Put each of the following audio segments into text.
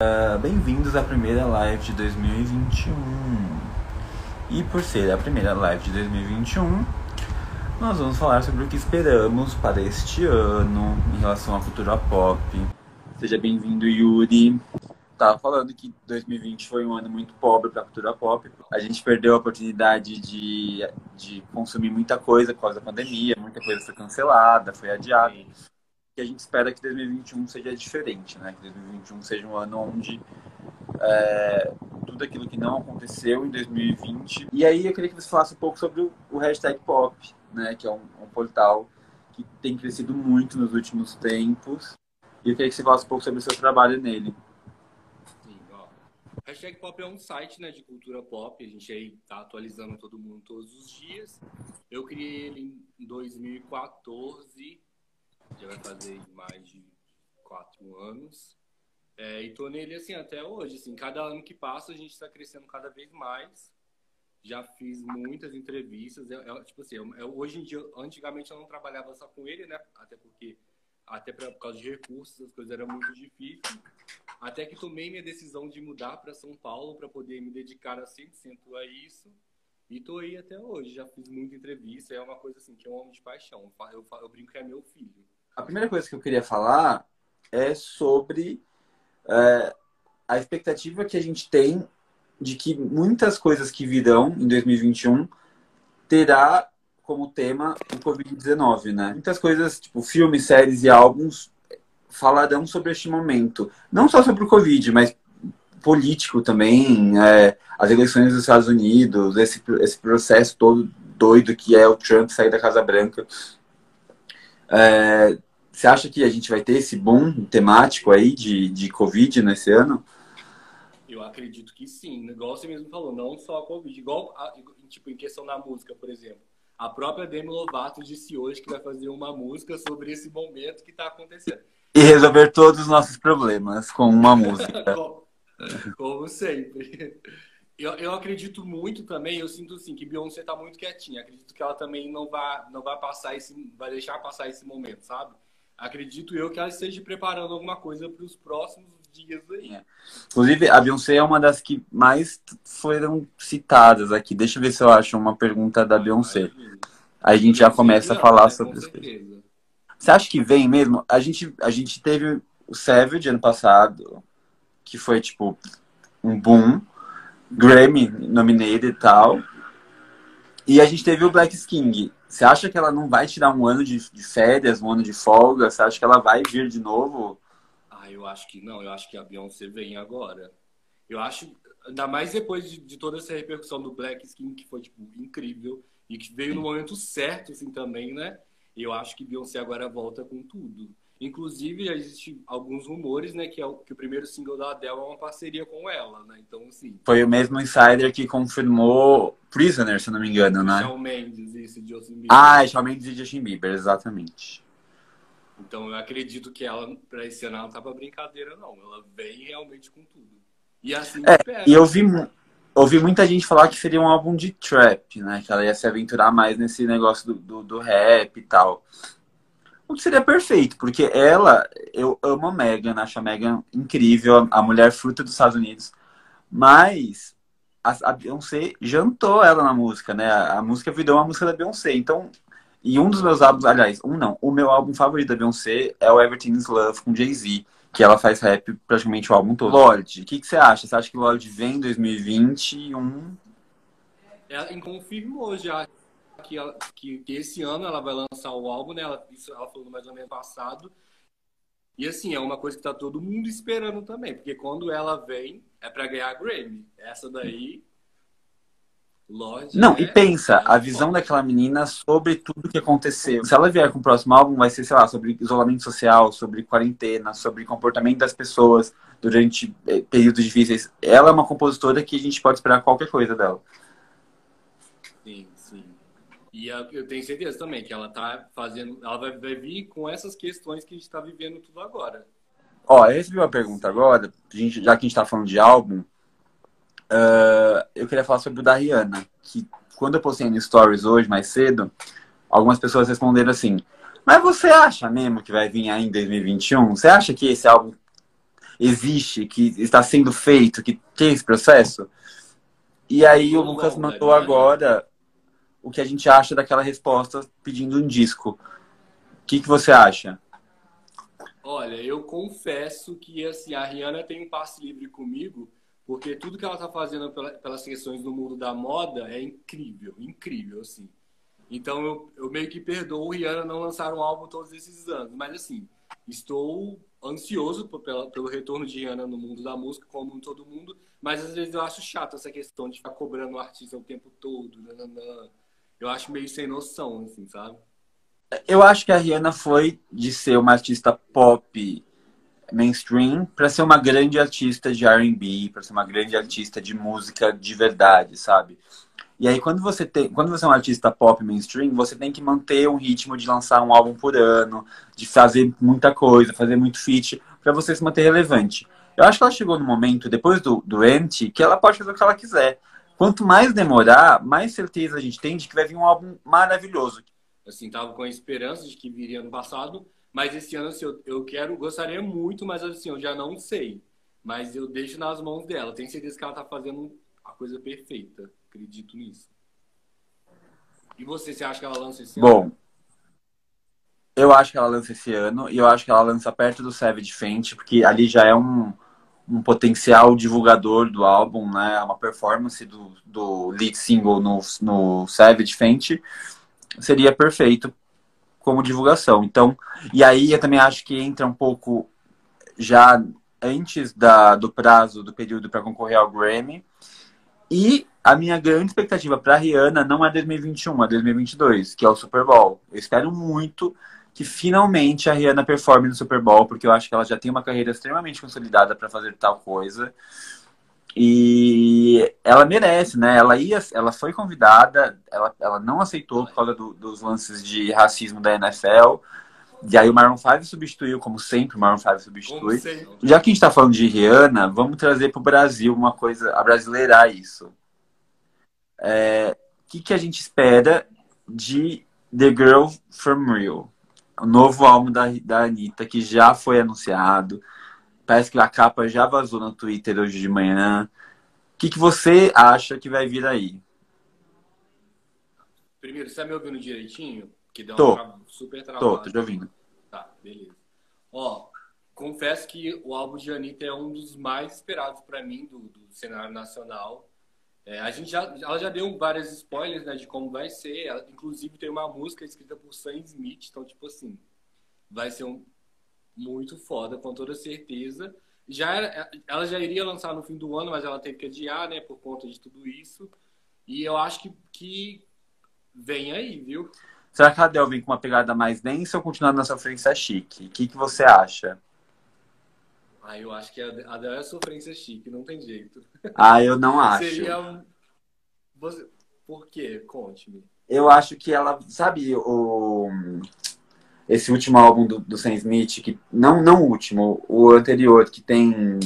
Uh, Bem-vindos à primeira live de 2021. E por ser a primeira live de 2021, nós vamos falar sobre o que esperamos para este ano em relação à cultura pop. Seja bem-vindo, Yuri. Tava falando que 2020 foi um ano muito pobre para a cultura pop. A gente perdeu a oportunidade de, de consumir muita coisa por causa da pandemia, muita coisa foi cancelada, foi adiada que a gente espera que 2021 seja diferente, né? Que 2021 seja um ano onde é, tudo aquilo que não aconteceu em 2020. E aí eu queria que você falasse um pouco sobre o, hashtag pop, né? Que é um, um, portal que tem crescido muito nos últimos tempos. E eu queria que você falasse um pouco sobre o seu trabalho nele. Sim, ó. Hashtag pop é um site né, de cultura pop. A gente aí tá atualizando todo mundo todos os dias. Eu criei ele em 2014 já vai fazer mais de quatro anos. É, e tô nele assim até hoje. Assim, cada ano que passa a gente está crescendo cada vez mais. Já fiz muitas entrevistas. É, é tipo assim, hoje em dia, antigamente eu não trabalhava só com ele, né? Até porque, até pra, por causa de recursos, as coisas eram muito difíceis. Até que tomei minha decisão de mudar para São Paulo para poder me dedicar a 100% a isso. E tô aí até hoje. Já fiz muita entrevista. É uma coisa assim que eu amo de paixão. Eu, eu, eu brinco que é meu filho. A primeira coisa que eu queria falar é sobre é, a expectativa que a gente tem de que muitas coisas que virão em 2021 terá como tema o Covid-19, né? Muitas coisas, tipo filmes, séries e álbuns falarão sobre este momento. Não só sobre o Covid, mas político também, é, as eleições dos Estados Unidos, esse, esse processo todo doido que é o Trump sair da Casa Branca. É, você acha que a gente vai ter esse boom temático aí de, de Covid nesse ano? Eu acredito que sim. Igual você mesmo falou, não só a Covid. Igual, a, tipo, em questão da música, por exemplo. A própria Demi Lovato disse hoje que vai fazer uma música sobre esse momento que está acontecendo. E resolver todos os nossos problemas com uma música. como, como sempre. Eu, eu acredito muito também, eu sinto assim, que Beyoncé está muito quietinha. Acredito que ela também não vai, não vai passar esse, vai deixar passar esse momento, sabe? Acredito eu que ela esteja preparando alguma coisa para os próximos dias aí. É. Inclusive, a Beyoncé é uma das que mais foram citadas aqui. Deixa eu ver se eu acho uma pergunta da Beyoncé. Aí a gente já começa a falar sobre isso. Você acha que vem mesmo? A gente, a gente teve o Savage ano passado, que foi tipo um boom, Grammy nominated e tal. E a gente teve o Black King. Você acha que ela não vai tirar um ano de, de férias, um ano de folga? Você acha que ela vai vir de novo? Ah, eu acho que não. Eu acho que a Beyoncé vem agora. Eu acho, ainda mais depois de, de toda essa repercussão do Black Skin, que foi, tipo, incrível. E que veio no momento certo, assim, também, né? Eu acho que Beyoncé agora volta com tudo. Inclusive, já existem alguns rumores, né, que, é o, que o primeiro single da Adele é uma parceria com ela, né? Então, assim... Foi o mesmo insider que confirmou Prisoner, se não me engano, né? Shawn Mendes, isso, Justin Bieber. Ah, Shawn Mendes e Justin Bieber, exatamente. Então, eu acredito que ela, pra esse ano, ela não tá pra brincadeira, não. Ela vem realmente com tudo. E assim, é, espera. E eu vi, ouvi muita gente falar que seria um álbum de trap, né? Que ela ia se aventurar mais nesse negócio do, do, do rap e tal. O que seria perfeito, porque ela, eu amo a Megan, acho a Megan incrível, a mulher fruta dos Estados Unidos, mas a, a Beyoncé jantou ela na música, né? A, a, música virou uma música da Beyoncé, então. E um dos meus álbuns, aliás, um não, o meu álbum favorito da Beyoncé é o Everything is Love com Jay-Z, que ela faz rap praticamente o álbum todo. Lorde, o que, que você acha? Você acha que Lorde vem em 2021? Ela confirmou já que, ela, que, que, esse ano ela vai lançar o álbum, né? Ela, isso ela falou mais ou menos passado. E assim, é uma coisa que tá todo mundo esperando também, porque quando ela vem, é para ganhar Grammy. Essa daí. Lorde Não, é... e pensa, a visão daquela menina sobre tudo que aconteceu. Se ela vier com o próximo álbum, vai ser, sei lá, sobre isolamento social, sobre quarentena, sobre comportamento das pessoas durante eh, períodos difíceis. Ela é uma compositora que a gente pode esperar qualquer coisa dela. E eu tenho certeza também que ela tá fazendo, ela vai, vai vir com essas questões que a gente está vivendo tudo agora. Ó, eu recebi uma pergunta agora, gente, já que a gente está falando de álbum, uh, eu queria falar sobre o da Rihanna, que quando eu postei no Stories hoje, mais cedo, algumas pessoas responderam assim, mas você acha mesmo que vai vir aí em 2021? Você acha que esse álbum... existe, que está sendo feito, que tem esse processo? E aí o Lucas mandou agora o que a gente acha daquela resposta pedindo um disco. O que, que você acha? Olha, eu confesso que assim, a Rihanna tem um passe livre comigo, porque tudo que ela está fazendo pelas questões do mundo da moda é incrível, incrível, assim. Então eu, eu meio que perdoo Rihanna não lançar um álbum todos esses anos. Mas assim, estou ansioso pelo, pelo retorno de Rihanna no mundo da música, como todo mundo. Mas às vezes eu acho chato essa questão de ficar cobrando o artista o tempo todo. Nananã. Eu acho meio sem noção, assim, sabe? Eu acho que a Rihanna foi de ser uma artista pop mainstream para ser uma grande artista de R&B, para ser uma grande artista de música de verdade, sabe? E aí, quando você, tem, quando você é um artista pop mainstream, você tem que manter um ritmo de lançar um álbum por ano, de fazer muita coisa, fazer muito feat, para você se manter relevante. Eu acho que ela chegou no momento, depois do, do que ela pode fazer o que ela quiser. Quanto mais demorar, mais certeza a gente tem de que vai vir um álbum maravilhoso. Assim, tava com a esperança de que viria ano passado, mas esse ano, assim, eu, eu quero, gostaria muito, mas assim, eu já não sei. Mas eu deixo nas mãos dela. Tenho certeza que ela tá fazendo a coisa perfeita. Acredito nisso. E você, você acha que ela lança esse Bom, ano? Bom, eu acho que ela lança esse ano e eu acho que ela lança perto do Savage Fenty, porque ali já é um, um potencial divulgador do álbum, né? É uma performance do, do lead single no, no Savage Fenty seria perfeito como divulgação. Então, e aí eu também acho que entra um pouco já antes da, do prazo do período para concorrer ao Grammy. E a minha grande expectativa para Rihanna não é 2021, é 2022, que é o Super Bowl. Eu espero muito que finalmente a Rihanna performe no Super Bowl, porque eu acho que ela já tem uma carreira extremamente consolidada para fazer tal coisa. E ela merece, né? Ela ia, ela foi convidada, ela, ela não aceitou por causa do, dos lances de racismo da NFL. E aí o Maroon 5 substituiu, como sempre, o Maroon 5 substitui. Já que a gente está falando de Rihanna, vamos trazer para o Brasil uma coisa, a brasileirar isso. O é, que, que a gente espera de The Girl From Real? O novo álbum da, da Anitta, que já foi anunciado. Parece que a capa já vazou no Twitter hoje de manhã. O que, que você acha que vai vir aí? Primeiro, você está me ouvindo direitinho? Que deu tô. uma super travada. Tô, tô te ouvindo. Tá, beleza. Ó, confesso que o álbum de Anitta é um dos mais esperados para mim do, do, cenário nacional. É, a gente já, ela já deu várias spoilers né, de como vai ser. Ela, inclusive tem uma música escrita por Sam Smith, então tipo assim, vai ser um muito foda com toda certeza. Já era, ela já iria lançar no fim do ano, mas ela teve que adiar, né, por conta de tudo isso. E eu acho que, que vem aí, viu? Será que a Adele vem com uma pegada mais densa ou continuando na sofrência chique? O que, que você acha? Ah, eu acho que a Adele é sofrência chique, não tem jeito. Ah, eu não acho. Seria um... Você... Por quê? Conte-me. Eu acho que ela, sabe, o esse último álbum do, do Sam Smith, que não não o último, o anterior, que tem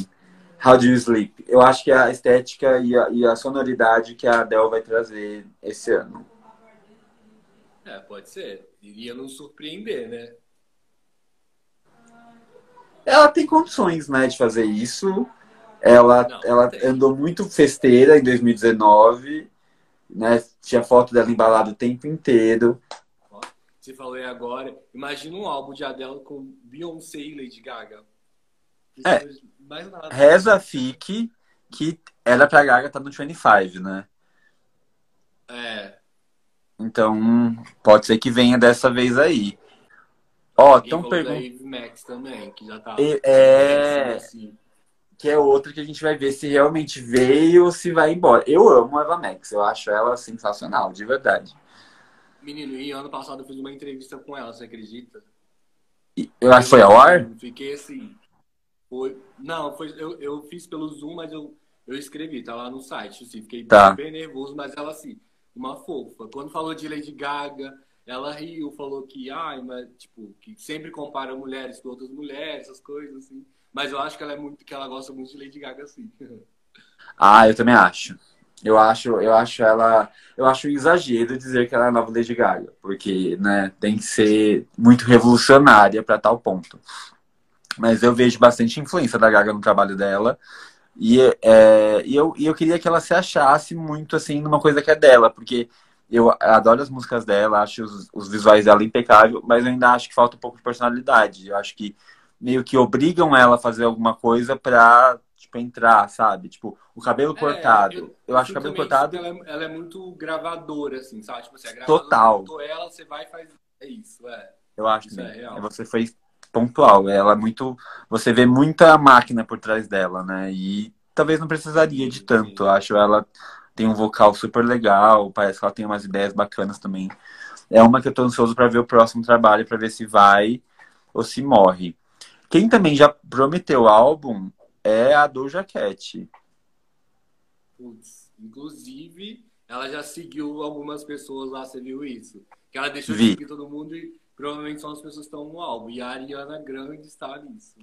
How Do You Sleep. Eu acho que é a estética e a, e a sonoridade que a Adele vai trazer esse ano. É, pode ser. Iria nos surpreender, né? Ela tem condições, né, de fazer isso. Ela, Não, ela andou muito festeira em 2019, né? Tinha foto dela embalada o tempo inteiro. Você falou aí agora. Imagina um álbum de Adele com Beyoncé e Lady Gaga. É, mais nada. Reza fique que era pra Gaga estar tá no 25, né? É. Então, pode ser que venha dessa vez aí. Ó, estão perguntando. Max também, que já tá. É. Assim. Que é outra que a gente vai ver se realmente veio ou se vai embora. Eu amo a Eva Max, eu acho ela sensacional, de verdade. Menino, e ano passado eu fiz uma entrevista com ela, você acredita? Eu acho que foi ao ar? Fiquei assim. Foi... Não, foi, eu, eu fiz pelo Zoom, mas eu, eu escrevi, tá lá no site. Assim, fiquei tá. bem nervoso, mas ela assim uma fofa. Quando falou de Lady Gaga, ela riu, falou que, ai, mas, tipo, que sempre compara mulheres com outras mulheres, essas coisas, assim. Mas eu acho que ela é muito, que ela gosta muito de Lady Gaga, assim. Ah, eu também acho. Eu acho, eu acho ela, eu acho um exagero dizer que ela é a nova Lady Gaga, porque, né, tem que ser muito revolucionária para tal ponto. Mas eu vejo bastante influência da Gaga no trabalho dela. E, é, e, eu, e eu queria que ela se achasse muito assim numa coisa que é dela, porque eu adoro as músicas dela, acho os, os visuais dela impecável, mas eu ainda acho que falta um pouco de personalidade. Eu acho que meio que obrigam ela a fazer alguma coisa pra, tipo, entrar, sabe? Tipo, o cabelo é, cortado. Eu, eu acho o cabelo cortado. Ela é, ela é, muito gravadora, assim, sabe? Tipo, assim, a Total. ela, você vai e faz. É isso, é. Eu acho que é você foi pontual. Ela é muito. Você vê muita máquina por trás dela, né? E talvez não precisaria de tanto. Eu acho ela tem um vocal super legal, parece que ela tem umas ideias bacanas também. É uma que eu tô ansioso para ver o próximo trabalho, para ver se vai ou se morre. Quem também já prometeu álbum é a Doja Cat. Putz, inclusive, ela já seguiu algumas pessoas lá, você viu isso? Que ela deixou Vi. de seguir todo mundo e provavelmente são as pessoas que estão no álbum. E a Ariana Grande está nisso.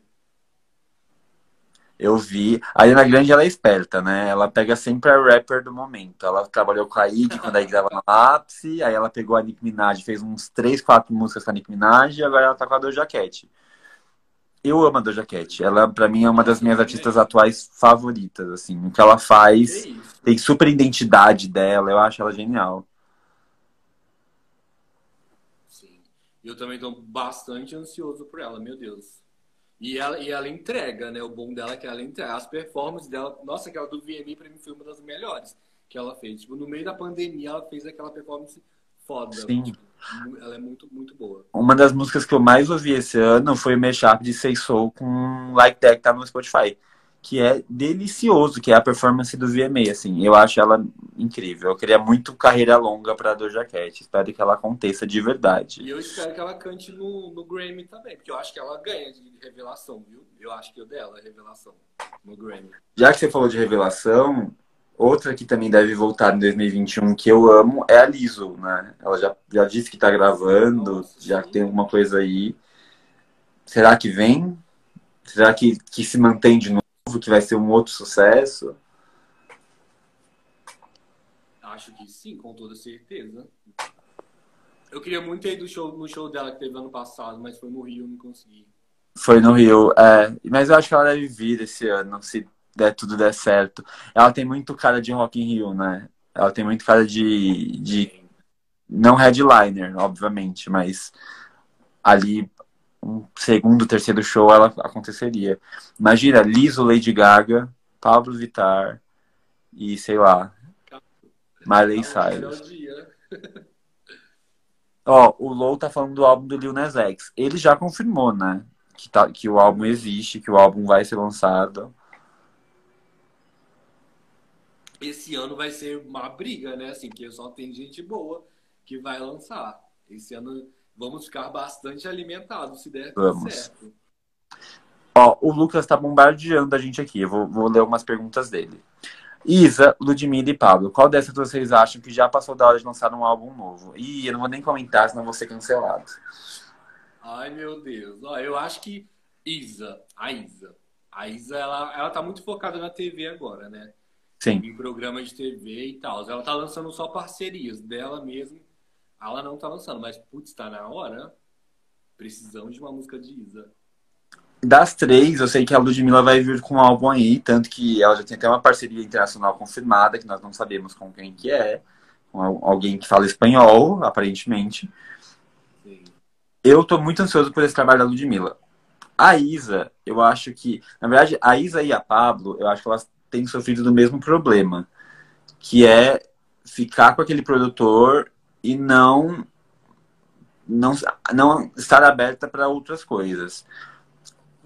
Eu vi. A Ariana Grande, ela é esperta, né? Ela pega sempre a rapper do momento. Ela trabalhou com a Ig quando a Ig tava no ápice. Aí ela pegou a Nicki Minaj, fez uns 3, 4 músicas com a Nicki Minaj. E agora ela tá com a Doja Cat. Eu amo a Doja Cat. Ela, pra mim, é uma das minhas artistas atuais favoritas, assim. O que ela faz, tem super identidade dela. Eu acho ela genial. Sim. Eu também tô bastante ansioso por ela, meu Deus. E ela, e ela entrega, né? O bom dela é que ela entrega. As performances dela, nossa, aquela do VMA pra mim foi uma das melhores que ela fez. Tipo, no meio da pandemia ela fez aquela performance foda. Sim. Tipo, ela é muito, muito boa. Uma das músicas que eu mais ouvi esse ano foi o mashup de Say Soul com Like That, que tá no Spotify. Que é delicioso, que é a performance do VMA, assim. Eu acho ela incrível. Eu queria muito carreira longa pra Doja Cat. Espero que ela aconteça de verdade. E eu espero que ela cante no, no Grammy também, porque eu acho que ela ganha de revelação, viu? Eu acho que o dela é revelação no Grammy. Já que você falou de revelação, Outra que também deve voltar em 2021 que eu amo é a Liso, né? Ela já, já disse que tá gravando, Nossa, já sim. tem alguma coisa aí. Será que vem? Será que, que se mantém de novo, que vai ser um outro sucesso? Acho que sim, com toda certeza. Eu queria muito ir do show, no show dela que teve ano passado, mas foi no Rio, não consegui. Foi no Rio, é. Mas eu acho que ela deve vir esse ano, se der tudo der certo. Ela tem muito cara de Rock in Rio, né? Ela tem muito cara de, de não headliner, obviamente, mas ali um segundo, terceiro show ela aconteceria. Imagina, Liso, Lady Gaga, Pablo Vittar e sei lá, Miley Cyrus. Ó, o Low tá falando do álbum do Lil Nas X. Ele já confirmou, né? Que, tá, que o álbum existe, que o álbum vai ser lançado esse ano vai ser uma briga, né? Assim, que só tem gente boa que vai lançar. Esse ano vamos ficar bastante alimentados, se der vamos. certo. Ó, o Lucas tá bombardeando a gente aqui. Eu vou, vou ler umas perguntas dele. Isa, Ludmilla e Pablo, qual dessas vocês acham que já passou da hora de lançar um álbum novo? Ih, eu não vou nem comentar, senão vou ser cancelado. Ai, meu Deus. Ó, eu acho que Isa, a Isa. A Isa, ela, ela tá muito focada na TV agora, né? Sim. em programas de TV e tal. Ela tá lançando só parcerias dela mesmo. Ela não tá lançando, mas putz, tá na hora. Precisamos de uma música de Isa. Das três, eu sei que a Ludmilla vai vir com um álbum aí, tanto que ela já tem até uma parceria internacional confirmada, que nós não sabemos com quem que é, com alguém que fala espanhol, aparentemente. Sim. Eu tô muito ansioso por esse trabalho da Ludmilla. A Isa, eu acho que, na verdade, a Isa e a Pablo, eu acho que elas tem sofrido do mesmo problema, que é ficar com aquele produtor e não não, não estar aberta para outras coisas.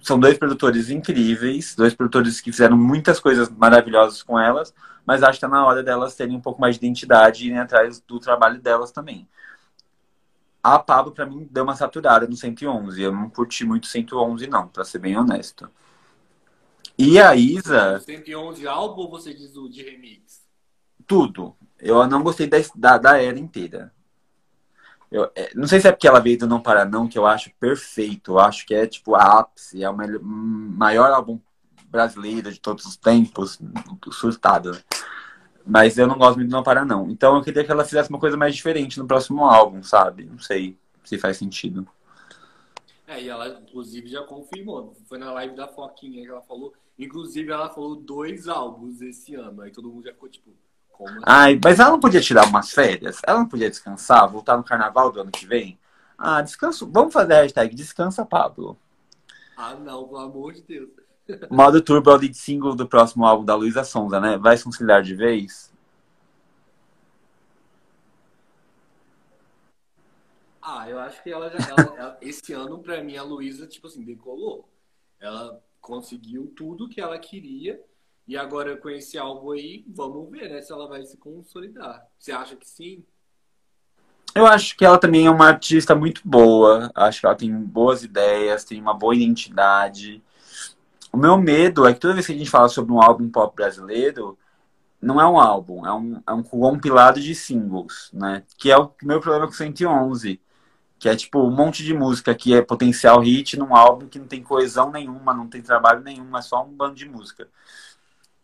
São dois produtores incríveis, dois produtores que fizeram muitas coisas maravilhosas com elas, mas acho que está na hora delas terem um pouco mais de identidade e irem atrás do trabalho delas também. A Pablo, para mim, deu uma saturada no 111. Eu não curti muito 111, não, para ser bem honesto. E a Isa. 111 álbum ou você diz o de remix? Tudo. Eu não gostei da, da, da era inteira. Eu, é, não sei se é porque ela veio do Não Para Não, que eu acho perfeito. Eu acho que é tipo a ápice, é o melhor, maior álbum brasileiro de todos os tempos, surtado. Né? Mas eu não gosto muito do Não Para Não. Então eu queria que ela fizesse uma coisa mais diferente no próximo álbum, sabe? Não sei se faz sentido. É, e ela, inclusive, já confirmou. Foi na live da Foquinha que ela falou. Inclusive, ela falou dois álbuns esse ano. Aí todo mundo já ficou tipo? Ai, mas ela não podia tirar umas férias? Ela não podia descansar, voltar no carnaval do ano que vem? Ah, descanso. Vamos fazer a hashtag Descansa Pablo. Ah, não, pelo amor de Deus. Modo Turbo é o lead single do próximo álbum da Luísa Sonza, né? Vai se conciliar de vez? Ah, eu acho que ela já. ela- ela- esse ano, pra mim, a Luísa, tipo assim, decolou. Ela conseguiu tudo que ela queria. E agora, com esse álbum aí, vamos ver, né? Se ela vai se consolidar. Você acha que sim? Eu acho que ela também é uma artista muito boa. Acho que ela tem boas ideias, tem uma boa identidade. O meu medo é que toda vez que a gente fala sobre um álbum pop brasileiro, não é um álbum, é um, é um compilado de singles, né? Que é o meu problema com o 111. Que é tipo um monte de música que é potencial hit num álbum que não tem coesão nenhuma, não tem trabalho nenhum, é só um bando de música.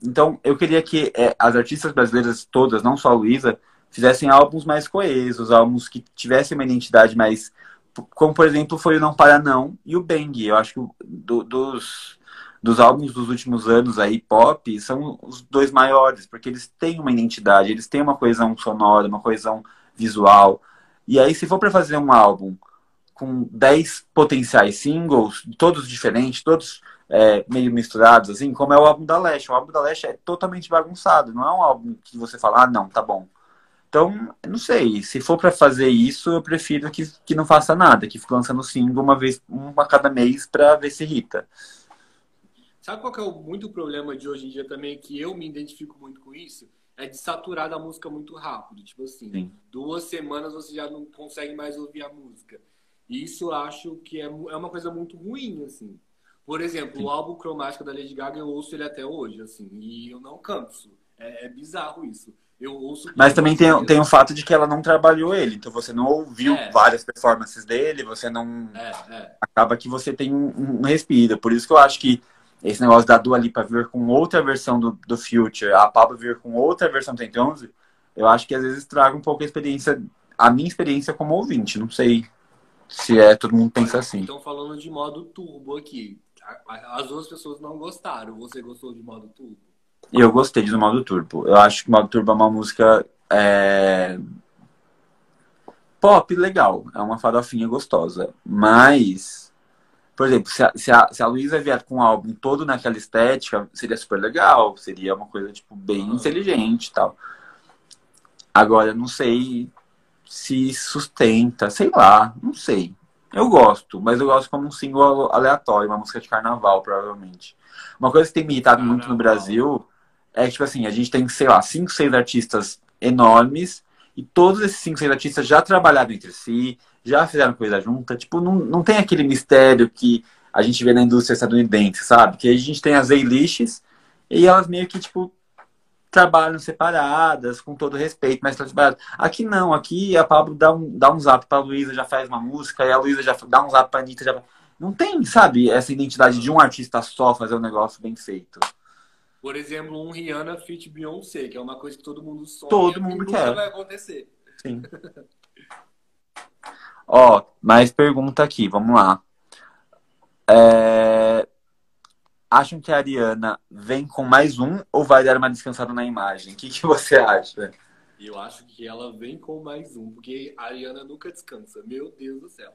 Então, eu queria que é, as artistas brasileiras todas, não só a Luísa, fizessem álbuns mais coesos, álbuns que tivessem uma identidade mais. Como, por exemplo, foi o Não Para Não e o Bang. Eu acho que do, dos, dos álbuns dos últimos anos aí, pop, são os dois maiores, porque eles têm uma identidade, eles têm uma coesão sonora, uma coesão visual. E aí, se for para fazer um álbum com 10 potenciais singles, todos diferentes, todos é, meio misturados, assim, como é o álbum da Leste. O álbum da Leste é totalmente bagunçado, não é um álbum que você fala, ah, não, tá bom. Então, não sei, se for para fazer isso, eu prefiro que, que não faça nada, que fique lançando single uma vez, uma a cada mês para ver se irrita. Sabe qual que é o muito problema de hoje em dia também, que eu me identifico muito com isso? É de saturar da música muito rápido. Tipo assim, Sim. duas semanas você já não consegue mais ouvir a música. E isso eu acho que é, é uma coisa muito ruim, assim. Por exemplo, Sim. o álbum Cromática da Lady Gaga, eu ouço ele até hoje, assim, e eu não canso. É, é bizarro isso. Eu ouço. Mas também tem, tem o fato de que ela não trabalhou ele, então você não ouviu É. várias performances dele, você não. É, é. Acaba que você tem um, um respiro. Por isso que eu acho que esse negócio da Dua Lipa vir com outra versão do, do Future, a Pablo vir com outra versão do 111, eu acho que às vezes traga um pouco a experiência, a minha experiência como ouvinte. Não sei se é todo mundo pensa assim. Estão falando de modo turbo aqui. As duas pessoas não gostaram. Você gostou de modo turbo? Eu gostei do modo turbo. Eu acho que o modo turbo é uma música é, pop legal, é uma farofinha gostosa. Mas, por exemplo, se a, se a, se a Luísa vier com um álbum todo naquela estética, seria super legal, seria uma coisa tipo bem Aham. inteligente e tal. Agora, não sei se sustenta, sei lá, não sei. Eu gosto, mas eu gosto como um single aleatório, uma música de carnaval, provavelmente. Uma coisa que tem me irritado muito no. Brasil é que, tipo assim, a gente tem, sei lá, cinco, seis artistas enormes e todos esses cinco, seis artistas já trabalharam entre si, já fizeram coisa junta. Tipo, não, não tem aquele mistério que a gente vê na indústria estadunidense, sabe? Que a gente tem as A-lists e elas meio que, tipo, trabalham separadas, com todo respeito, mas separadas. Aqui não, aqui a Pablo dá um, dá um zap pra Luísa, já faz uma música, e a Luísa já dá um zap pra Anitta, já... Não tem, sabe, essa identidade de um artista só fazer um negócio bem feito. Por exemplo, um Rihanna feat Beyoncé, que é uma coisa que todo mundo sonha Todo mundo nunca quer. vai acontecer. Sim. Ó, mais pergunta aqui, vamos lá. É, Acham que a Ariana vem com mais um ou vai dar uma descansada na imagem? O que, que você acha? Eu acho que ela vem com mais um, porque a Ariana nunca descansa. Meu Deus do céu.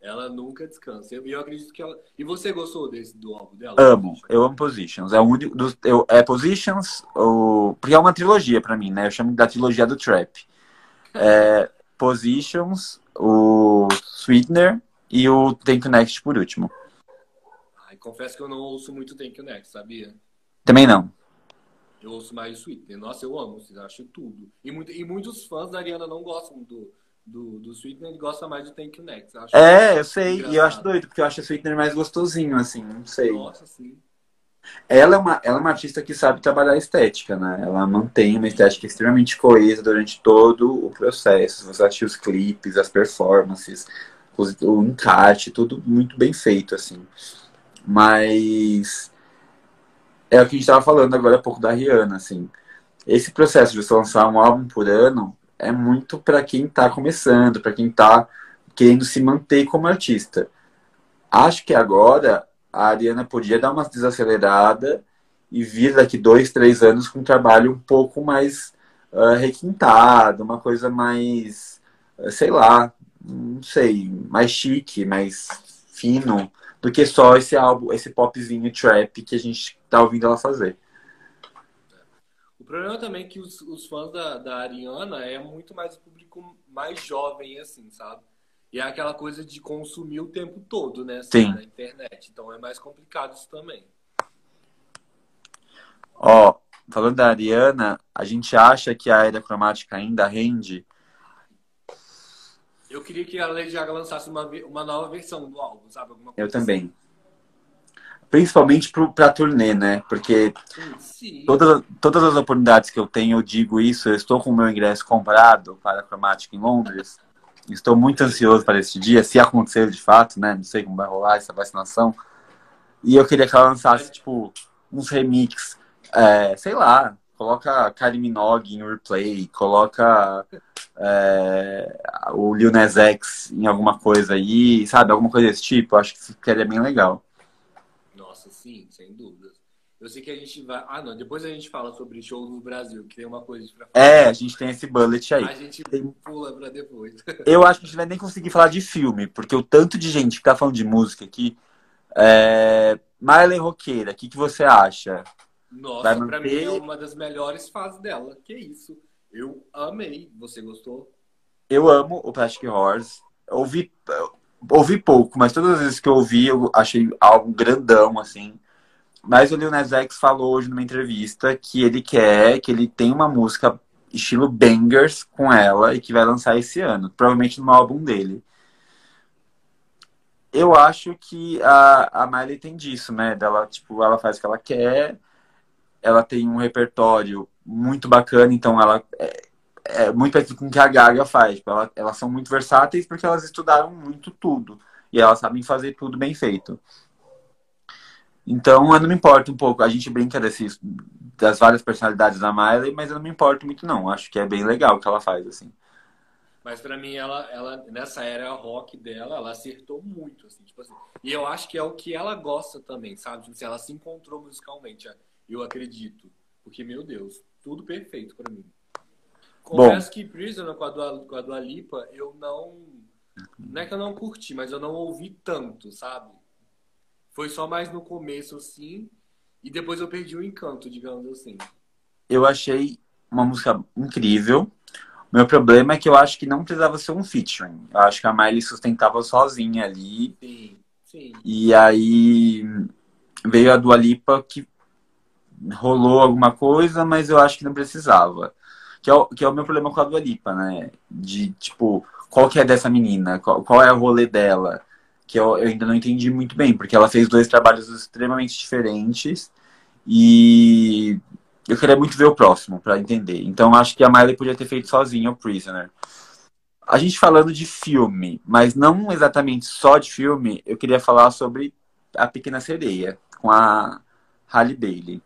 Ela nunca descansa. E eu, eu acredito que ela. E você gostou desse do álbum dela? Amo, eu amo Positions. É o único eu, é Positions, o, porque é uma trilogia pra mim, né? Eu chamo da trilogia do trap. É, Positions, o Sweetener e o Thank You Next por último. Confesso que eu não ouço muito Thank You Next, sabia? Também não. Eu ouço mais Sweetener. Nossa, eu amo, vocês acham tudo. E, muito, e muitos fãs da Ariana não gostam do, do, do Sweetener, gostam mais do Thank You Next. Eu acho É, eu sei, e eu engraçado. acho doido, porque eu acho a Sweetener mais gostosinho, assim, não sei. Nossa, sim. Ela é, uma, ela é uma artista que sabe trabalhar estética, né? Ela mantém uma estética extremamente coesa durante todo o processo. Você assistir os clipes, as performances, o encarte, tudo muito bem feito, assim. Mas é o que a gente estava falando agora há pouco da Rihanna, assim. Esse processo de você lançar um álbum por ano é muito para quem está começando, para quem está querendo se manter como artista. acho que agora a Ariana podia dar uma desacelerada e vir daqui dois, três anos com um trabalho um pouco mais uh, requintado, uma coisa mais, uh, sei lá, não sei, mais chique, mais fino, do que só esse álbum, esse popzinho trap que a gente tá ouvindo ela fazer. O problema também é que os, os fãs da, da Ariana é muito mais o público mais jovem, assim, sabe? E é aquela coisa de consumir o tempo todo, né? Assim, Sim. Na internet. Então é mais complicado isso também. Ó, falando da Ariana, a gente acha que a era cromática ainda rende? Eu queria que a Lady Gaga lançasse uma, uma nova versão do álbum, sabe? Alguma Eu coisa também. Principalmente pro, pra turnê, né? Porque assim. Sim. todas, todas as oportunidades que eu tenho, eu digo isso. Eu estou com o meu ingresso comprado para a cromática em Londres. Estou muito ansioso para esse dia, se acontecer de fato, né? Não sei como vai rolar essa vacinação. E eu queria que ela lançasse, tipo, uns remix, é, sei lá, coloca Kylie Minogue em replay, coloca é, o Lil Nas X em alguma coisa aí, sabe? Alguma coisa desse tipo. Acho que ficaria bem legal. Nossa, sim, sem dúvidas. Eu sei que a gente vai. Ah, não, depois a gente fala sobre show no Brasil, que tem uma coisa pra falar. É, a gente tem esse bullet aí. A gente pula pra depois. Eu acho que a gente vai nem conseguir falar de filme, porque o tanto de gente que tá falando de música aqui. É... Miley Roqueira, o que, que você acha? Nossa, Vai pra mim manter- é uma das melhores fases dela. Que isso? Eu amei. Você gostou? Eu amo o Plastic Horse. Ouvi, ouvi pouco, mas todas as vezes que eu ouvi, eu achei algo grandão, assim. Mas o Lil Nas X falou hoje numa entrevista que ele quer, que ele tem uma música estilo bangers com ela e que vai lançar esse ano, provavelmente no álbum dele. Eu acho que a, a Miley tem disso, né? Dela, tipo, ela faz o que ela quer, ela tem um repertório muito bacana, então ela é, é muito parecido com o que a Gaga faz. Tipo, ela, elas são muito versáteis porque elas estudaram muito tudo. E elas sabem fazer tudo bem feito. Então eu não me importo um pouco. A gente brinca desses, das várias personalidades da Miley, mas eu não me importo muito, não. Acho que é bem legal o que ela faz, assim. Mas pra mim, ela, ela, nessa era rock dela, ela acertou muito, assim, tipo assim. E eu acho que é o que ela gosta também, sabe? Tipo assim, ela se encontrou musicalmente, eu acredito. Porque, meu Deus, tudo perfeito pra mim. Confesso que Prisoner com a, Dua, com a Dua Lipa, eu não... Não é que eu não curti, mas eu não ouvi tanto, sabe? Foi só mais no começo, assim, e depois eu perdi o encanto, digamos assim. Eu achei uma música incrível. Meu problema é que eu acho que não precisava ser um featuring. Eu acho que a Miley sustentava sozinha ali. Sim, sim. E aí veio a Dua Lipa que rolou alguma coisa, mas eu acho que não precisava. Que é o, que é o meu problema com a Dua Lipa, né? De, tipo, qual que é dessa menina? Qual, qual é o rolê dela? Que eu, eu ainda não entendi muito bem, porque ela fez dois trabalhos extremamente diferentes e eu queria muito ver o próximo para entender. Então acho que a Miley podia ter feito sozinha o Prisoner. A gente falando de filme, mas não exatamente só de filme, eu queria falar sobre A Pequena Sereia, com a Halle Bailey.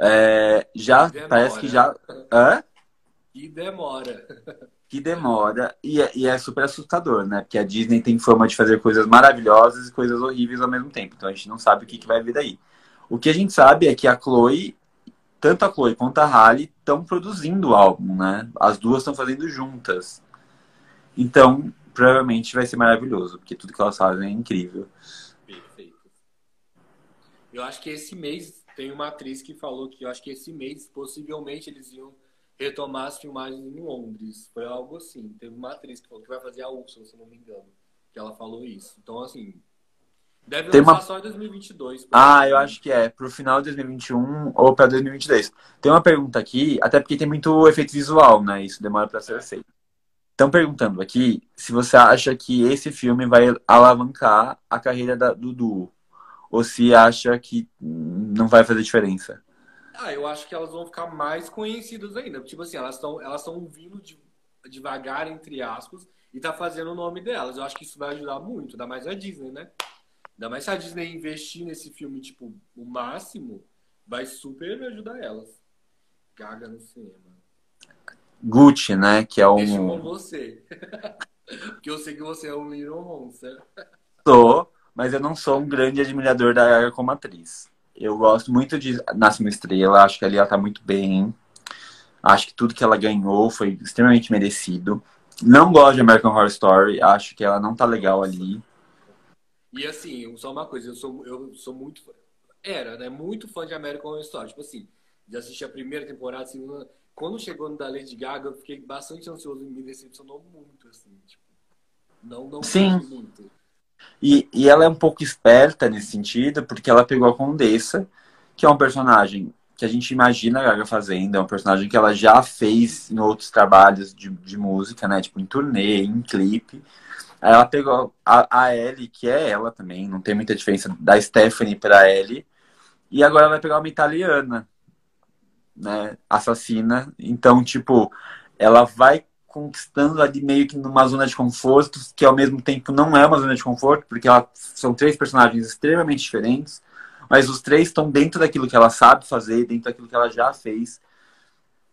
É, já, Demora. parece que já. Hã? E demora. Que demora. E é, e é super assustador, né? Porque a Disney tem fama de fazer coisas maravilhosas e coisas horríveis ao mesmo tempo. Então a gente não sabe o que, que vai vir daí. O que a gente sabe é que a Chloe, tanto a Chloe quanto a Halle, estão produzindo o álbum, né? As duas estão fazendo juntas. Então, provavelmente vai ser maravilhoso, porque tudo que elas fazem é incrível. Perfeito. Eu acho que esse mês tem uma atriz que falou que eu acho que esse mês possivelmente eles iam retomar as filmagens em Londres. Foi algo assim. Teve uma atriz que falou que vai fazer a Úrsula, se eu não me engano. Que ela falou isso. Então, assim. Deve Tem lançar uma- só em 2022. Ah, eu acho que é pro final de 2021 ou para 2022. Tem uma pergunta aqui, até porque tem muito efeito visual, né? Isso demora para ser feito. Estão perguntando aqui se você acha que esse filme vai alavancar a carreira da- do duo. Ou se acha que não vai fazer diferença. Ah, eu acho que elas vão ficar mais conhecidas ainda. Tipo assim, elas estão elas vindo de- devagar, entre aspas, e tá fazendo o nome delas. Eu acho que isso vai ajudar muito, ainda mais a Disney, né? Ainda mais se a Disney investir nesse filme, tipo, o máximo, vai super ajudar elas. Gaga no cinema. Gucci, né? Que é Deixa com um. você. Porque eu sei que você é um Little Monster. sou, mas eu não sou um grande admirador da Gaga como atriz. Eu gosto muito de Nasce uma Estrela, acho que ali ela tá muito bem. Acho que tudo que ela ganhou foi extremamente merecido. Não gosto de American Horror Story, acho que ela não tá legal ali. E assim, só uma coisa, eu sou, eu sou muito. Era, né? Muito fã de American Horror Story. Tipo assim, já assisti a primeira temporada, a segunda. Quando chegou no da Lady Gaga, eu fiquei bastante ansioso e me decepcionou muito, assim. Tipo, não, não Sim. muito. E, e ela é um pouco esperta nesse sentido, porque ela pegou a Condessa, que é um personagem que a gente imagina a Gaga fazendo, é um personagem que ela já fez em outros trabalhos de, de música, né? Tipo, em turnê, em clipe. Aí ela pegou a, a Ellie, que é ela também, não tem muita diferença da Stephanie pra Ellie. E agora ela vai pegar uma italiana, né? Assassina. Então, tipo, ela vai conquistando ali meio que numa zona de conforto, que ao mesmo tempo não é uma zona de conforto, porque ela, são três personagens extremamente diferentes, mas os três estão dentro daquilo que ela sabe fazer, dentro daquilo que ela já fez.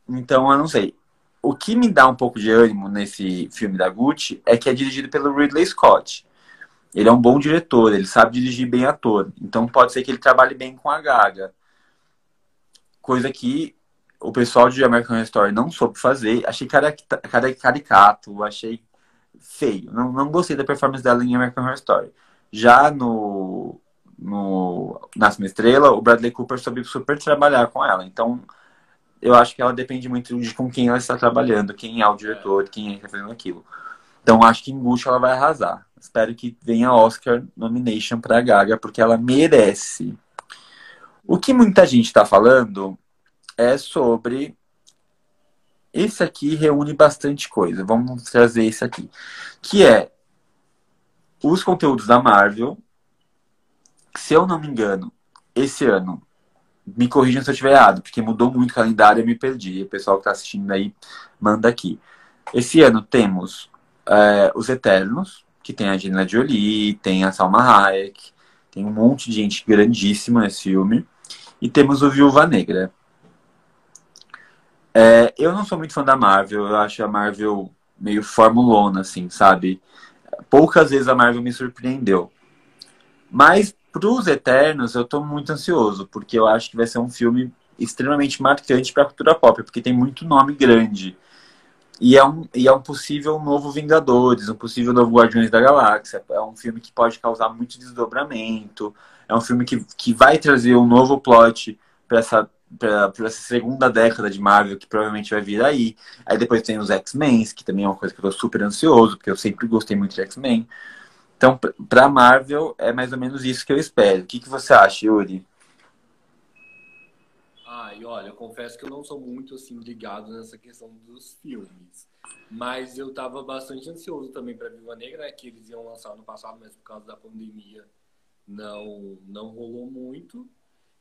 Então, eu não sei. O que me dá um pouco de ânimo nesse filme da Gucci é que é dirigido pelo Ridley Scott. Ele é um bom diretor, ele sabe dirigir bem ator. Então pode ser que ele trabalhe bem com a Gaga. Coisa que o pessoal de American Horror Story não soube fazer. Achei caricato, achei feio. Não, não gostei da performance dela em American Horror Story. Já no, no Nasce uma Estrela, o Bradley Cooper soube super trabalhar com ela. Então, eu acho que ela depende muito de com quem ela está trabalhando, quem é o diretor, quem é que está fazendo aquilo. Então, acho que em Gucci ela vai arrasar. Espero que venha Oscar nomination para Gaga, porque ela merece. O que muita gente está falando é sobre. Esse aqui reúne bastante coisa. Vamos trazer esse aqui. Que é os conteúdos da Marvel. Se eu não me engano, esse ano, me corrijam se eu estiver errado, porque mudou muito o calendário e eu me perdi. O pessoal que está assistindo aí manda aqui. Esse ano temos é, Os Eternos, que tem a Angelina Jolie, tem a Salma Hayek, tem um monte de gente grandíssima nesse filme. E temos o Viúva Negra. É, eu não sou muito fã da Marvel, eu acho a Marvel meio formulona, assim, sabe? Poucas vezes a Marvel me surpreendeu. Mas pros Eternos eu tô muito ansioso, porque eu acho que vai ser um filme extremamente marcante pra cultura pop, porque tem muito nome grande. E é um, e é um possível novo Vingadores, um possível novo Guardiões da Galáxia. É um filme que pode causar muito desdobramento. É um filme que, que vai trazer um novo plot para essa para essa segunda década de Marvel que provavelmente vai vir aí. Aí depois tem os X-Men, que também é uma coisa que eu tô super ansioso, porque eu sempre gostei muito de X-Men. Então, pra Marvel, é mais ou menos isso que eu espero. O que, que você acha, Yuri? Ah, e olha, eu confesso que eu não sou muito assim ligado nessa questão dos filmes. Mas eu tava bastante ansioso também para Viva Negra, né, que eles iam lançar no passado, mas por causa da pandemia não, não rolou muito.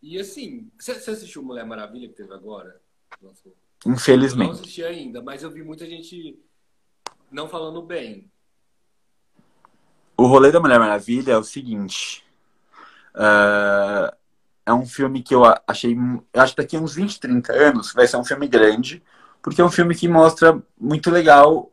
E assim, você assistiu Mulher Maravilha que teve agora? Lançou. Infelizmente. Eu não assisti ainda, mas eu vi muita gente não falando bem. O rolê da Mulher Maravilha é o seguinte. Uh, é um filme que eu achei. Eu acho que daqui a uns 20, 30 anos vai ser um filme grande, porque é um filme que mostra muito legal,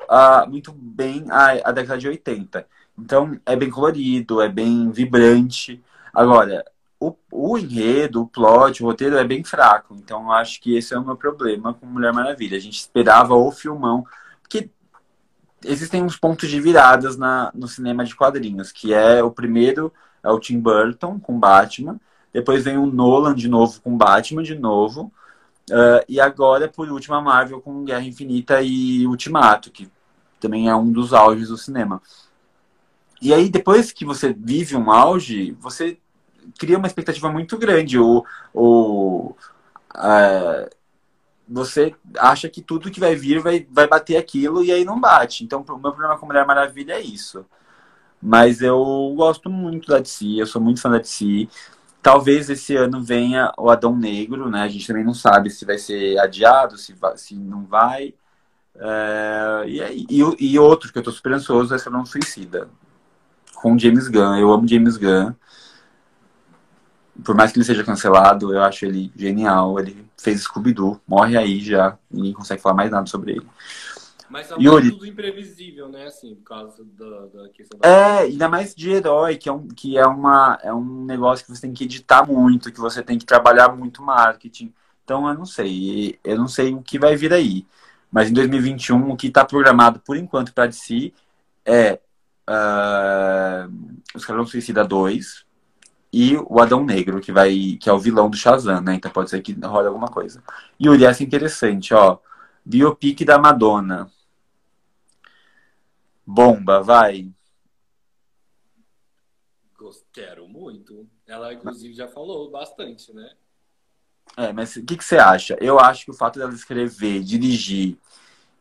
muito bem a, a década de 80. Então é bem colorido, é bem vibrante. Agora, o, o enredo, o plot, o roteiro é bem fraco. Então acho que esse é o meu problema com Mulher Maravilha. A gente esperava o filmão. Porque existem uns pontos de viradas na, no cinema de quadrinhos, que é o primeiro é o Tim Burton com Batman, depois vem o Nolan de novo com Batman de novo, uh, e agora, por último, a Marvel com Guerra Infinita e Ultimato, que também é um dos auges do cinema. E aí, depois que você vive um auge, você cria uma expectativa muito grande. O, o, uh, você acha que tudo que vai vir vai, vai bater aquilo e aí não bate. Então, o meu problema com Mulher Maravilha é isso. Mas eu gosto muito da DC, eu sou muito fã da DC. Talvez esse ano venha o Adão Negro, né? A gente também não sabe se vai ser adiado, se, vai, se não vai. É, e, e, e, outro que eu tô super ansioso é Esquadrão Suicida. Com James Gunn. Eu amo James Gunn por mais que ele seja cancelado, eu acho ele genial. Ele fez Scooby-Doo, morre aí já, ninguém consegue falar mais nada sobre ele. Mas tá Yuri. tudo imprevisível, né? Assim, por causa da, da questão da. É, ainda mais de herói, que, é um, que é, uma, é um negócio que você tem que editar muito, que você tem que trabalhar muito marketing. Então eu não sei, eu não sei o que vai vir aí. Mas em 2021, o que está programado por enquanto para DC é uh, o Esquadrão Suicida 2 e o Adão Negro, que vai que é o vilão do Shazam, né? Então pode ser que role alguma coisa. E o essa é interessante, ó. Biopic da Madonna. Bomba, vai. Quero muito. Ela, inclusive, já falou bastante, né? É, mas o que, que você acha? Eu acho que o fato dela escrever, dirigir,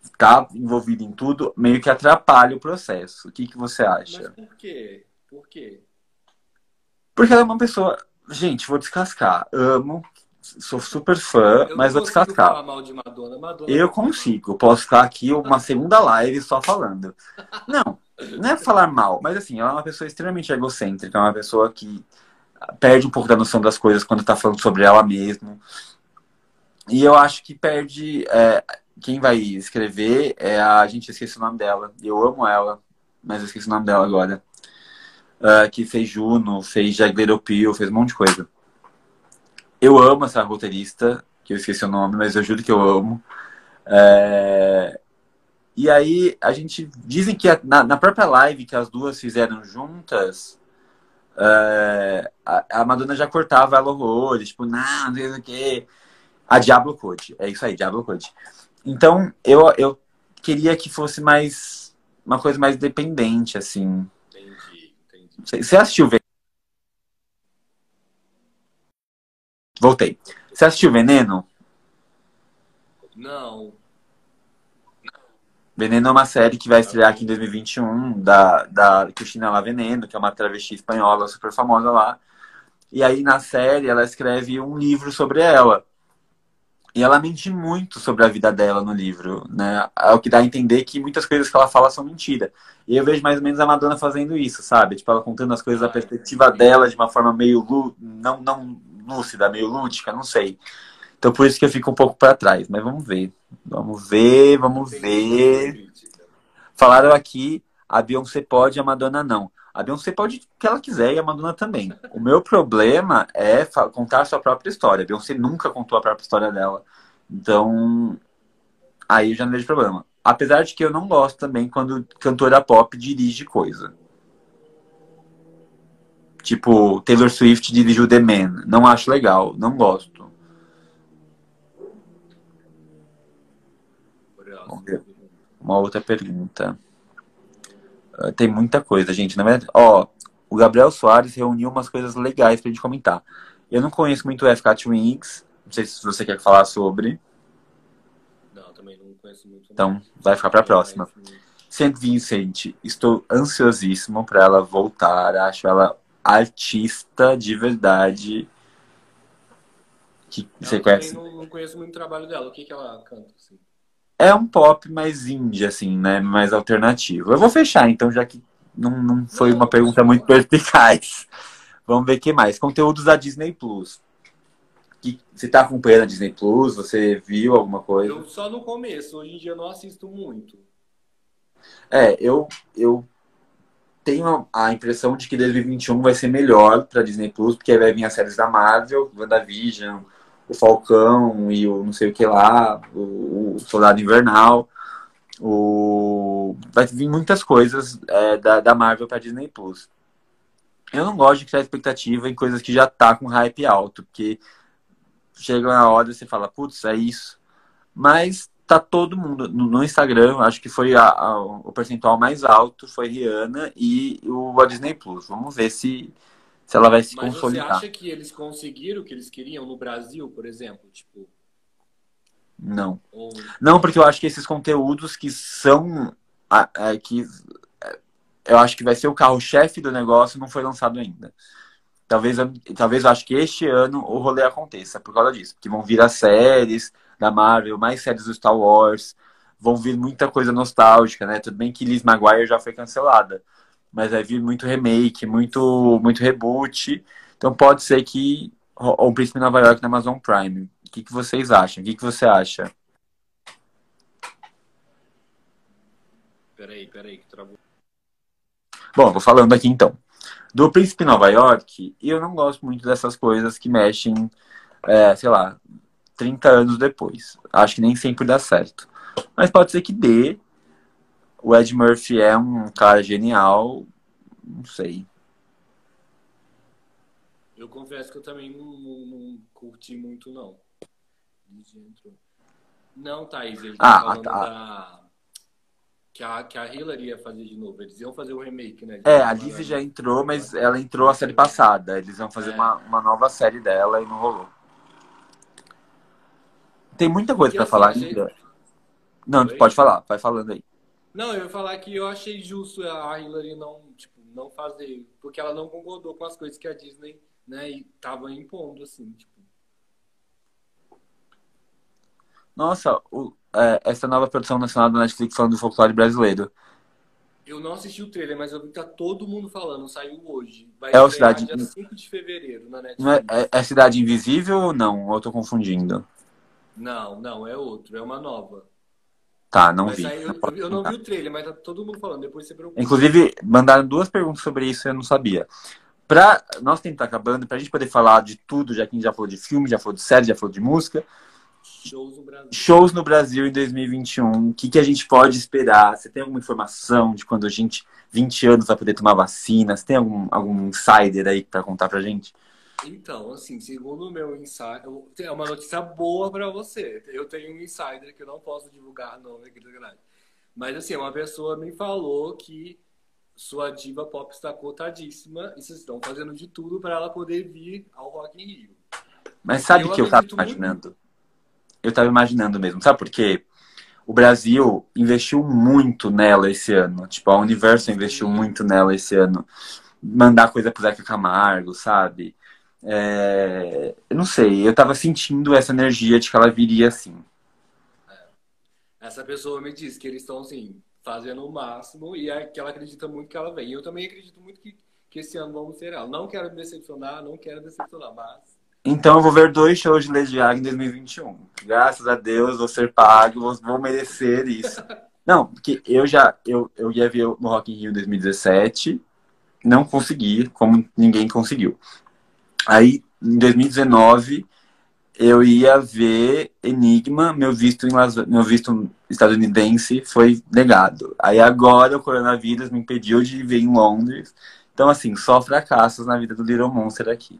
estar tá envolvida em tudo, meio que atrapalha o processo. O que, que você acha? Mas por quê? Por quê? Porque ela é uma pessoa. Gente, vou descascar. Amo, sou super fã, eu mas vou descascar. Falar mal de Madonna. Madonna eu consigo. Posso ficar aqui uma segunda live só falando. Não, não é falar mal, mas assim, ela é uma pessoa extremamente egocêntrica, é uma pessoa que perde um pouco da noção das coisas quando tá falando sobre ela mesma. E eu acho que perde. É, quem vai escrever é a. Gente, esqueci o nome dela. Eu amo ela, mas eu esqueci o nome dela agora. Uh, que fez Juno, fez Jagged Peel, fez um monte de coisa. Eu amo essa roteirista, que eu esqueci o nome, mas eu juro que eu amo. É... E aí, a gente. Dizem que na, na própria live que as duas fizeram juntas, é, a, a, Madonna já cortava ela horrores, tipo, não, não sei o que. A Diablo Code, é isso aí, Diablo Code. Então, eu, eu queria que fosse mais. Uma coisa mais dependente, assim. Você assistiu Veneno? Voltei. Você assistiu Veneno? Não. Veneno é uma série que vai estrear aqui em 2021, da, da Cristina La Veneno, que é uma travesti espanhola super famosa lá. E aí, na série, ela escreve um livro sobre ela. E ela mente muito sobre a vida dela no livro, né? É o que dá a entender que muitas coisas que ela fala são mentira. E eu vejo mais ou menos a Madonna fazendo isso, sabe? Tipo, ela contando as coisas da perspectiva dela de uma forma meio não, não lúcida, meio lúdica, não sei. Então por isso que eu fico um pouco para trás. Mas vamos ver. Vamos ver, vamos ver. Falaram aqui, a Beyoncé pode, a Madonna não. A Beyoncé pode o que ela quiser e a Madonna também. O meu problema é contar a sua própria história. A Beyoncé nunca contou a própria história dela. Então, aí eu já não vejo problema. Apesar de que eu não gosto também quando cantora pop dirige coisa. Tipo, Taylor Swift dirigiu The Man. Não acho legal, não gosto. Uma outra pergunta. Tem muita coisa, gente. Na verdade, ó, o Gabriel Soares reuniu umas coisas legais pra gente comentar. Eu não conheço muito o FK Twins. Não sei se você quer falar sobre. Não, também não conheço muito. Então, vai ficar pra próxima. Saint Vincent, estou ansiosíssimo para ela voltar. Acho ela artista de verdade. Que você conhece? Não, não conheço muito o trabalho dela. O que, que ela canta? Assim? É um pop mais indie, assim, né? Mais alternativo. Eu vou fechar, então, já que não, não foi uma pergunta muito perspicaz. Vamos ver o que mais. Conteúdos da Disney Plus. Que, você tá acompanhando a Disney Plus? Você viu alguma coisa? Eu só no começo. Hoje em dia eu não assisto muito. É, eu, eu tenho a impressão de que 2021 vai ser melhor pra Disney Plus, porque aí vai vir as séries da Marvel, WandaVision, o Falcão e o não sei o que lá, o, o Soldado Invernal. O... Vai vir muitas coisas é, da, da Marvel para Disney Plus. Eu não gosto de criar expectativa em coisas que já tá com hype alto, porque chega na hora e você fala, putz, é isso. Mas tá todo mundo no, Instagram, acho que foi a, a, o percentual mais alto, foi Rihanna e o a Disney Plus. Vamos ver se se ela vai se Mas consolidar. Você acha que eles conseguiram o que eles queriam no Brasil, por exemplo? Tipo. Não. Ou... Não, porque eu acho que esses conteúdos que são. É, que eu acho que vai ser o carro-chefe do negócio não foi lançado ainda. Talvez, talvez eu acho que este ano o rolê aconteça por causa disso. Porque vão vir as séries da Marvel, mais séries do Star Wars, vão vir muita coisa nostálgica, né? Tudo bem que Liz Maguire já foi cancelada mas vai vir muito remake, muito, muito reboot. Então pode ser que o Príncipe Nova York na Amazon Prime. O que, que vocês acham? O que, que você acha? Peraí, peraí, que travou. Bom, vou falando aqui então. Do Príncipe Nova York, eu não gosto muito dessas coisas que mexem, é, sei lá, 30 anos depois. Acho que nem sempre dá certo. Mas pode ser que dê. O Ed Murphy é um cara genial. Não sei. Eu confesso que eu também não, não, não curti muito, não. Não, Thaís, ele tá Ah, falando tá. da... Que a, que a Hillary ia fazer de novo. Eles iam fazer o remake, né? É, a Lizzie já entrou, mas ela entrou a série passada. Eles vão fazer É. uma, uma nova série dela e não rolou. Tem muita coisa pra assim, falar achei- ainda. Não, tu Oi? pode falar, vai falando aí. Não, eu ia falar que eu achei justo a Hillary não, tipo, não fazer, porque ela não concordou com as coisas que a Disney, né, e tava impondo, assim, tipo. Nossa, o- é, essa nova produção nacional da Netflix falando do folclore brasileiro. Eu não assisti o trailer, mas eu vi que tá todo mundo falando, saiu hoje. Vai É o Cidade- dia 5 de fevereiro na Netflix. É, é- é Cidade Invisível ou não? Ou eu tô confundindo? Não, não, é outro, é uma nova. Tá, não Vai vi. sair- eu, eu não vi o trailer, mas tá todo mundo falando, depois você preocupa. Inclusive, mandaram duas perguntas sobre isso e eu não sabia. Pra nosso tempo tá acabando, pra gente poder falar de tudo, já que a gente já falou de filme, já falou de série, já falou de música, Shows no Brasil. shows no Brasil em 2021, o que, que a gente pode esperar? Você tem alguma informação de quando a gente, 20 anos, vai poder tomar vacina? Você tem algum, algum insider aí pra contar pra gente? Então, assim, segundo o meu insider, é uma notícia boa pra você. Eu tenho um insider que eu não posso divulgar nome aqui da grade. Mas assim, uma pessoa me falou que sua diva pop está cotadíssima e vocês estão fazendo de tudo para ela poder vir ao Rock in Rio. Mas sabe o que eu tava acredito muito. imaginando? Eu tava imaginando mesmo, sabe por quê? O Brasil investiu muito nela esse ano. Tipo, a Universo investiu muito nela esse ano. Mandar coisa pro Zeca Camargo, sabe? É, Eu não sei, eu tava sentindo essa energia de que ela viria assim. Essa pessoa me disse que eles estão assim, fazendo o máximo e é que ela acredita muito que ela vem. E eu também acredito muito que, que esse ano vamos ter ela. Não quero me decepcionar, não quero decepcionar, mas Então eu vou ver dois shows de Lady Gaga em 2021. Graças a Deus, vou ser pago, vou, vou merecer isso. Não, porque eu já eu, eu ia ver no Rock in Rio 2017, não consegui, como ninguém conseguiu. Aí, em 2019, eu ia ver Enigma, meu visto, em Las, meu visto estadunidense foi negado. Aí agora o coronavírus me impediu de ver em Londres. Então, assim, só fracassos na vida do Little Monster aqui.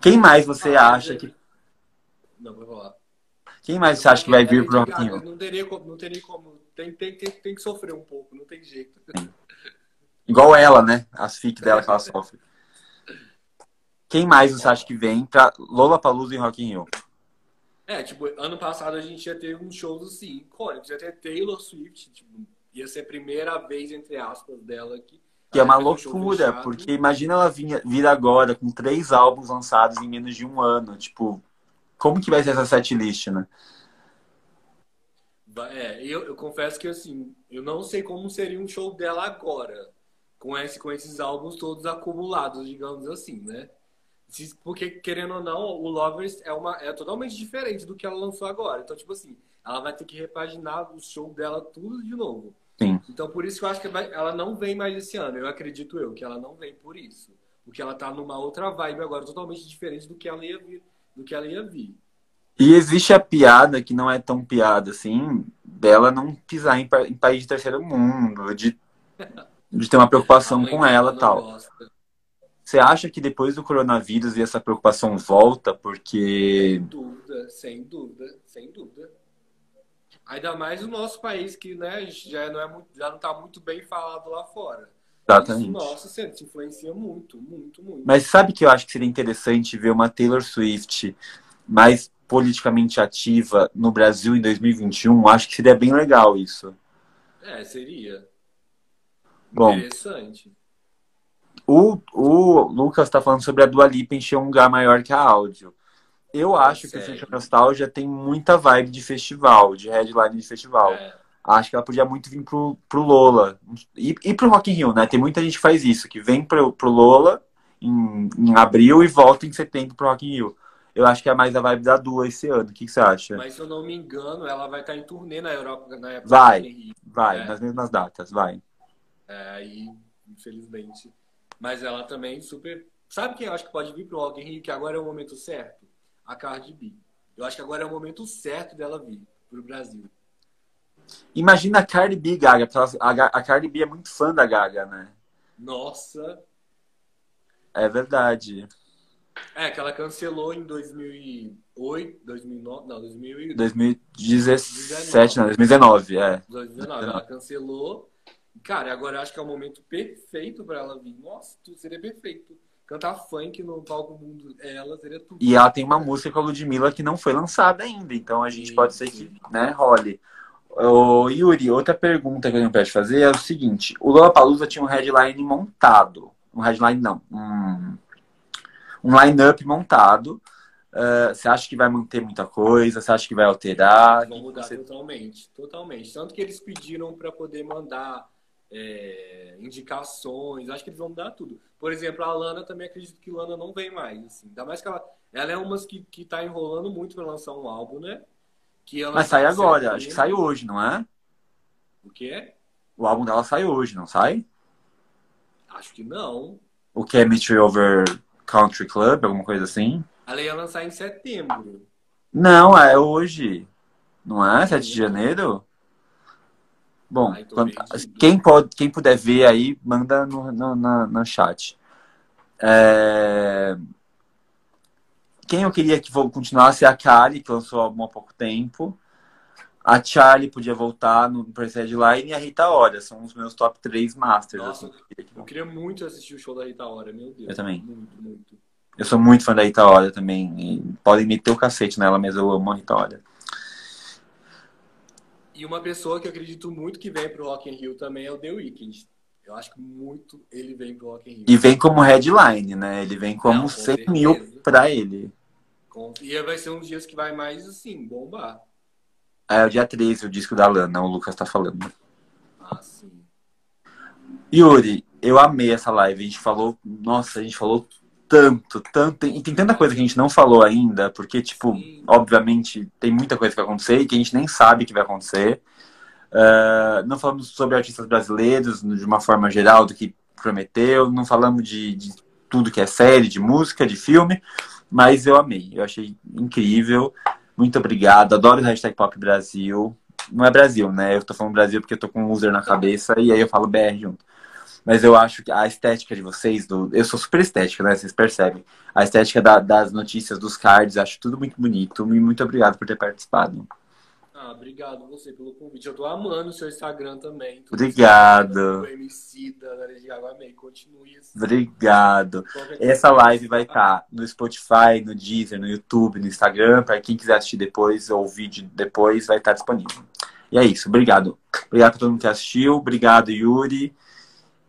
Quem mais você Ah, acha que. não vou falar. Quem mais você acha que vai vir pro Lady Rock in Rio? Não teria como, não teria como. Tem, tem, tem, tem que sofrer um pouco, não tem jeito. Igual ela, né? As fic dela que ela sofre. Quem mais você acha que vem pra Lollapalooza em Rock in Rio? É, tipo, ano passado a gente ia ter uns shows assim, icônicos. Ia ter Taylor Swift, tipo, ia ser a primeira vez, entre aspas, dela aqui. Que é uma um loucura, fechado. porque imagina ela vir, vir agora com três álbuns lançados em menos de um ano. Tipo, como que vai ser essa setlist, né? É, eu, eu confesso que assim, eu não sei como seria um show dela agora, com, esse, com esses álbuns todos acumulados, digamos assim, né? Porque, querendo ou não, o Lovers é, uma, é totalmente diferente do que ela lançou agora. Então, tipo assim, ela vai ter que repaginar o show dela tudo de novo. Sim. Então, por isso que eu acho que vai- ela não vem mais esse ano. Eu acredito eu que ela não vem por isso. Porque ela tá numa outra vibe agora, totalmente diferente do que ela ia vir. Do que ela ia vir. E existe a piada que não é tão piada assim, dela não pisar em, pa- em país de terceiro mundo, de, de ter uma preocupação com ela e tal. gosta. Você acha que depois do coronavírus essa preocupação volta? Porque. Sem dúvida, sem dúvida, sem dúvida. Ainda mais o nosso país, que né, já, não é muito, já não está muito bem falado lá fora. Exatamente. Isso, nossa, sempre se influencia muito, muito, muito. Mas sabe que eu acho que seria interessante ver uma Taylor Swift mais politicamente ativa no Brasil em 2021? Acho que seria bem legal isso. É, seria. Bom, Interessante. O, o Lucas está falando sobre a Dua Lipa encher um lugar maior que a áudio. Eu É acho que o. Centro Nostalgia tem muita vibe de festival, de headline de festival. É, Acho que ela podia muito vir pro, pro Lola. E, e pro Rock in Rio, né? Tem muita gente que faz isso, que vem pro, pro Lola em, em abril e volta em setembro pro Rock in Rio. eu acho que é mais a vibe da Dua esse ano. O que, que você acha? Mas se eu não me engano, ela vai estar em turnê na Europa na época Vai, Rio. Vai, É. nas mesmas datas, vai. É, aí, infelizmente. Mas ela também super. Sabe quem eu acho que pode vir pro Rock in Rio, que agora é o momento certo? A Cardi B. Eu acho que agora é o momento certo dela vir pro Brasil. Imagina a Cardi B, Gaga. A, Cardi B é muito fã da Gaga, né? Nossa. É verdade. É, que ela cancelou em 2008, 2009, não, 2000, 2017, não, 2019, é. 2019. Ela cancelou. Cara, agora eu acho que é o momento perfeito pra ela vir. Nossa, tudo seria perfeito. Cantar funk no palco mundo, ela seria tudo. E ela tem uma música com a Ludmilla que não foi lançada ainda, então a gente Sim, pode ser que, né, role. Ô, Yuri, outra pergunta que eu tenho pra te fazer é o seguinte: o Lollapalooza tinha um headline montado. Um headline, não. Um, um line-up montado. Ah, você acha que vai manter muita coisa? Você acha que vai alterar? Vão mudar você- totalmente, totalmente. Tanto que eles pediram para poder mandar é, indicações, acho que eles vão mudar tudo. Por exemplo, a Lana também acredito que Lana não vem mais. Assim. Ainda mais que ela, ela é umas que, que tá enrolando muito para lançar um álbum, né? Que ela Mas sai agora, acho que sai hoje, não é? O quê? O álbum dela sai hoje, não sai? Acho que não. O que é Mystery Over Country Club, alguma coisa assim? Ela ia lançar em setembro. Não, é hoje. Não é? 7 de janeiro? Bom, Ai, tô quando- perdido. quem, pode, quem puder ver aí, manda no, no, na- no chat. É, Quem eu queria que continuasse é a Kali, que lançou o álbum há pouco tempo. A Charlie podia voltar no Press Headline e a Rita Ora. São os meus top 3 masters. Nossa, assim, eu queria muito assistir o show da Rita Ora, meu Deus. Eu também. Muito, muito. Eu sou muito fã da Rita Ora também. e podem meter o cacete nela, mas eu amo a Rita Ora. E uma pessoa que eu acredito muito que vem pro Rock in Rio também é o The Weeknd. Eu acho que muito ele vem pro Rock in Rio. E vem como headline, né? Ele vem como Não, com 100 certeza. mil pra ele. E vai ser uns dias que vai mais, assim, bombar. É o dia 13, o disco da Lana, o Lucas tá falando. Ah, sim. Yuri, eu amei essa live. A gente falou, nossa, a gente falou tanto, tanto. E tem tanta coisa que a gente não falou ainda, porque, tipo, Sim. obviamente, tem muita coisa que vai acontecer e que a gente nem sabe que vai acontecer. Ah, não falamos sobre artistas brasileiros de uma forma geral do que prometeu, não falamos de, de tudo que é série, de música, de filme, mas eu amei, eu achei incrível. Muito obrigado, adoro o hashtag Pop Brasil. Não é Brasil, né? Eu tô falando Brasil porque eu tô com um user na cabeça e aí eu falo BR junto. Mas eu acho que a estética de vocês, do... eu sou super estética, né? Vocês percebem. A estética da- das notícias, dos cards, acho tudo muito bonito. E muito obrigado por ter participado. Ah, obrigado você pelo convite. Eu tô amando o seu Instagram também. Tudo Obrigado. O MC da de Água, amei. Continue assim. Obrigado. Essa live vai estar no Spotify, no Deezer, no YouTube, no Instagram. Para quem quiser assistir depois ou vídeo depois, vai estar disponível. E é isso. Obrigado. Obrigado pra todo mundo que assistiu. Obrigado, Yuri.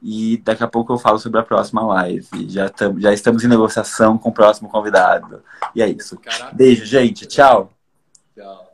E daqui a pouco eu falo sobre a próxima live. Já, tam, já estamos em negociação com o próximo convidado. E é isso. Caraca. Beijo, gente. Tchau. Tchau.